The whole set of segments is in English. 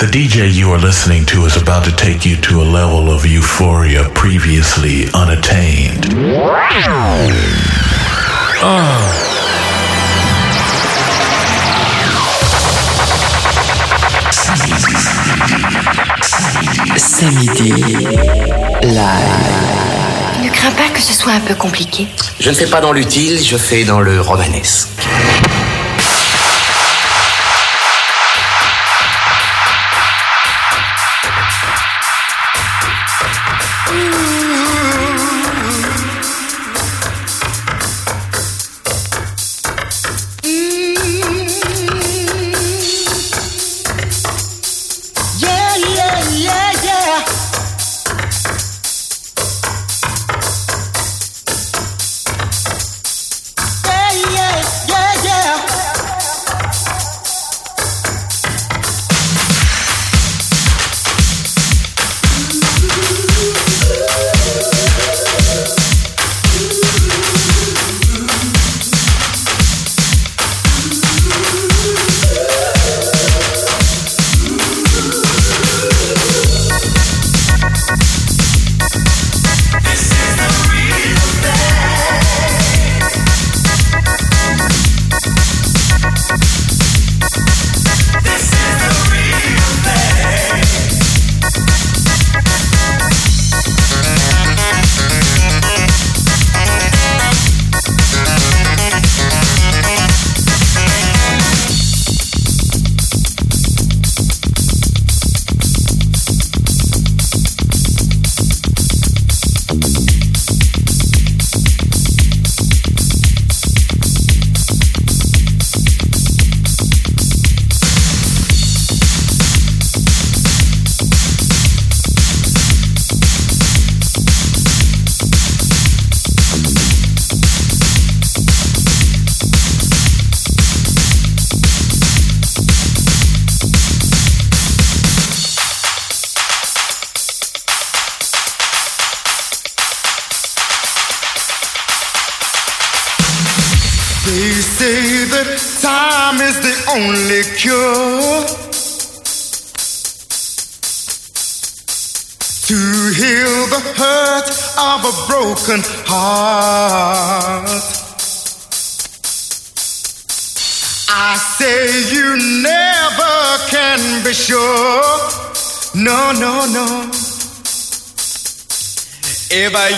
The DJ you are listening to is about to take you to a level of euphoria previously unattained. Oh. Samedi live. Ne crains pas que ce soit un peu compliqué. Je ne fais pas dans l'utile, je fais dans le romanesque.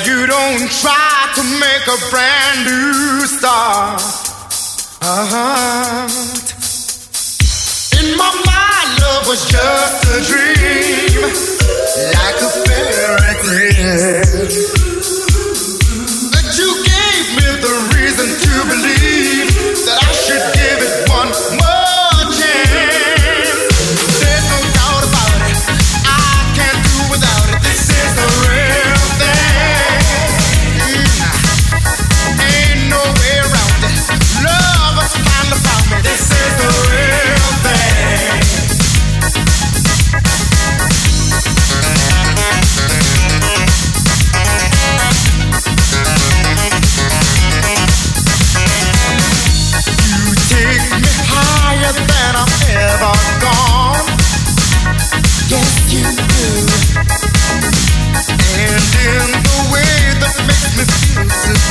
You don't try to make a brand new start. Uh-huh. In my mind, love was just a dream, like a fairy tale. Sim.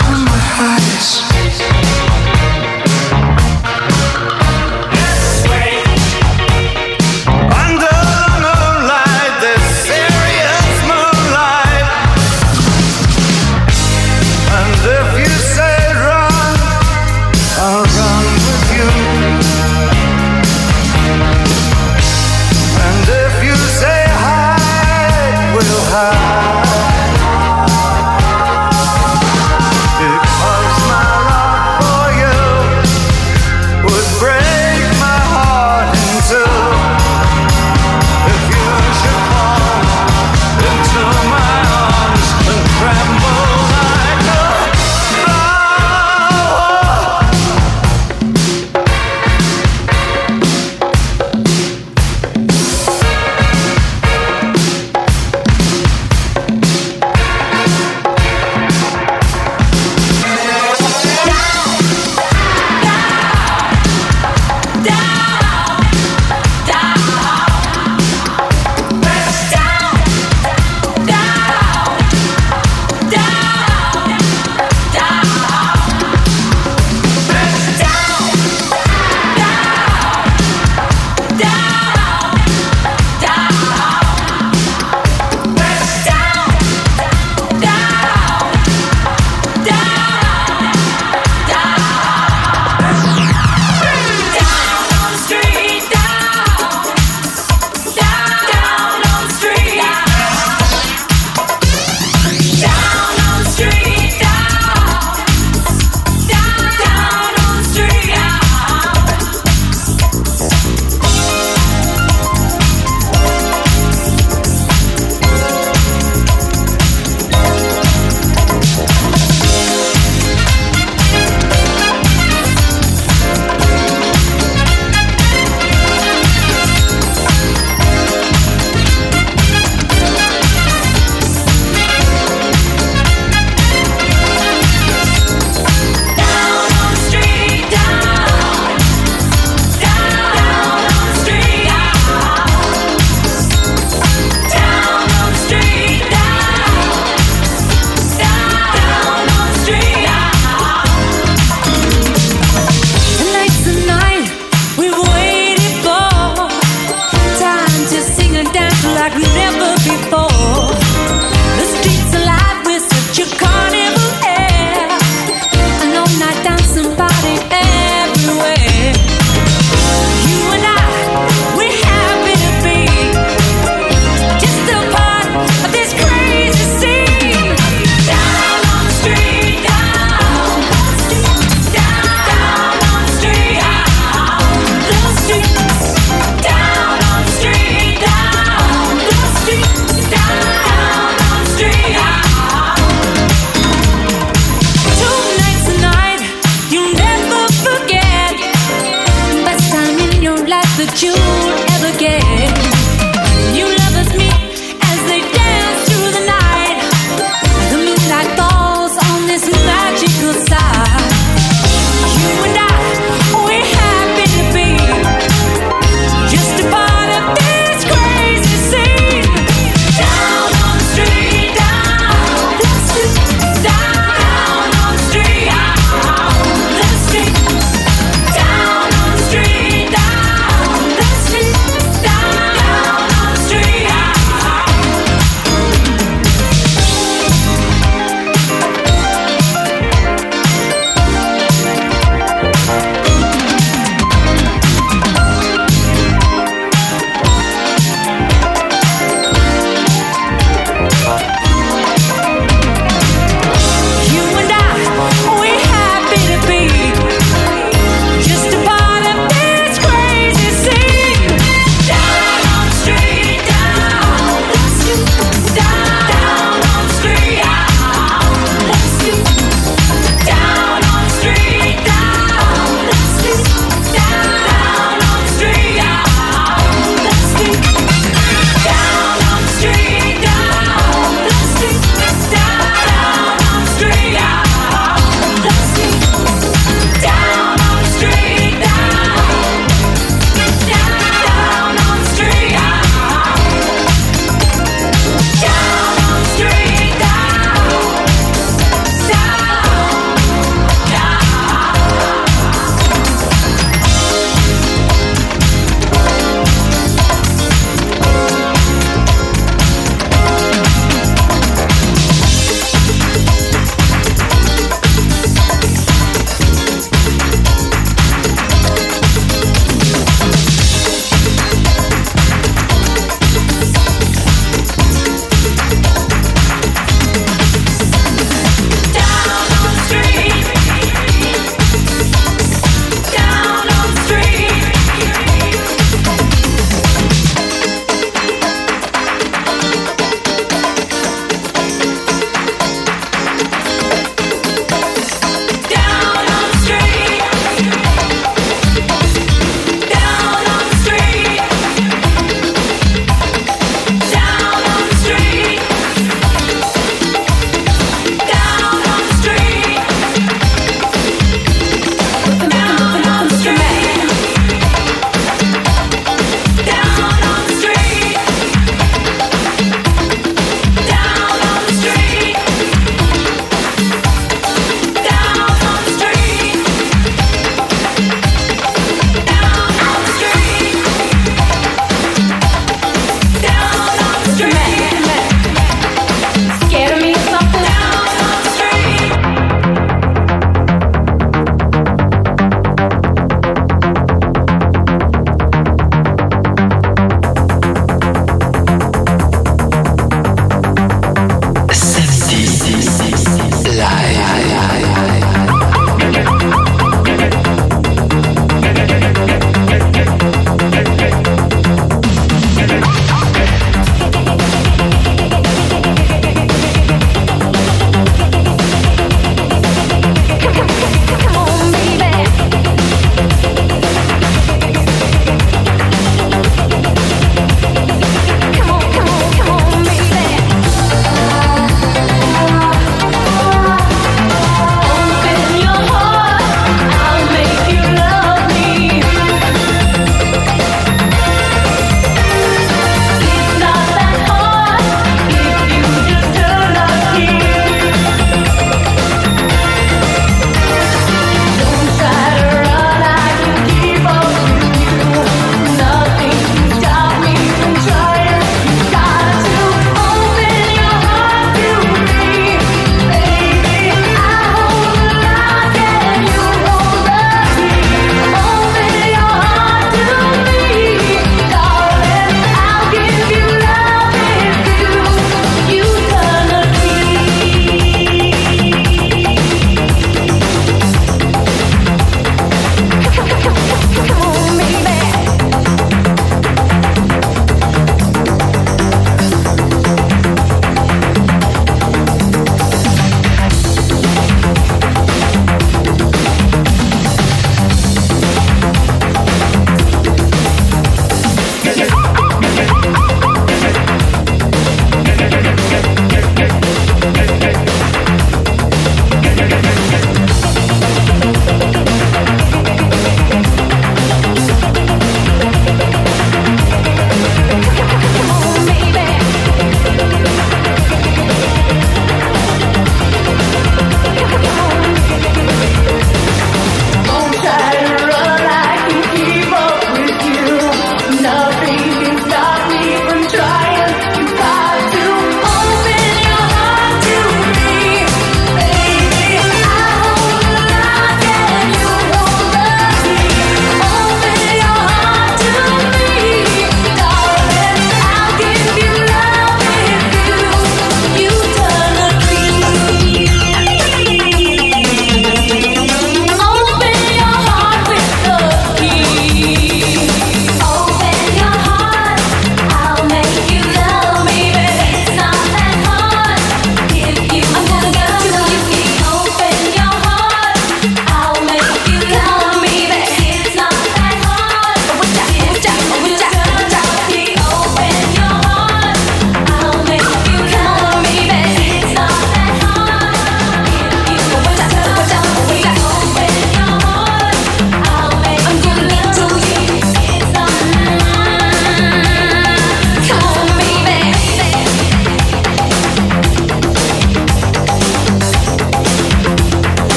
Look my eyes.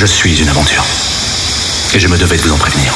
Je suis une aventure. Et je me devais de vous en prévenir.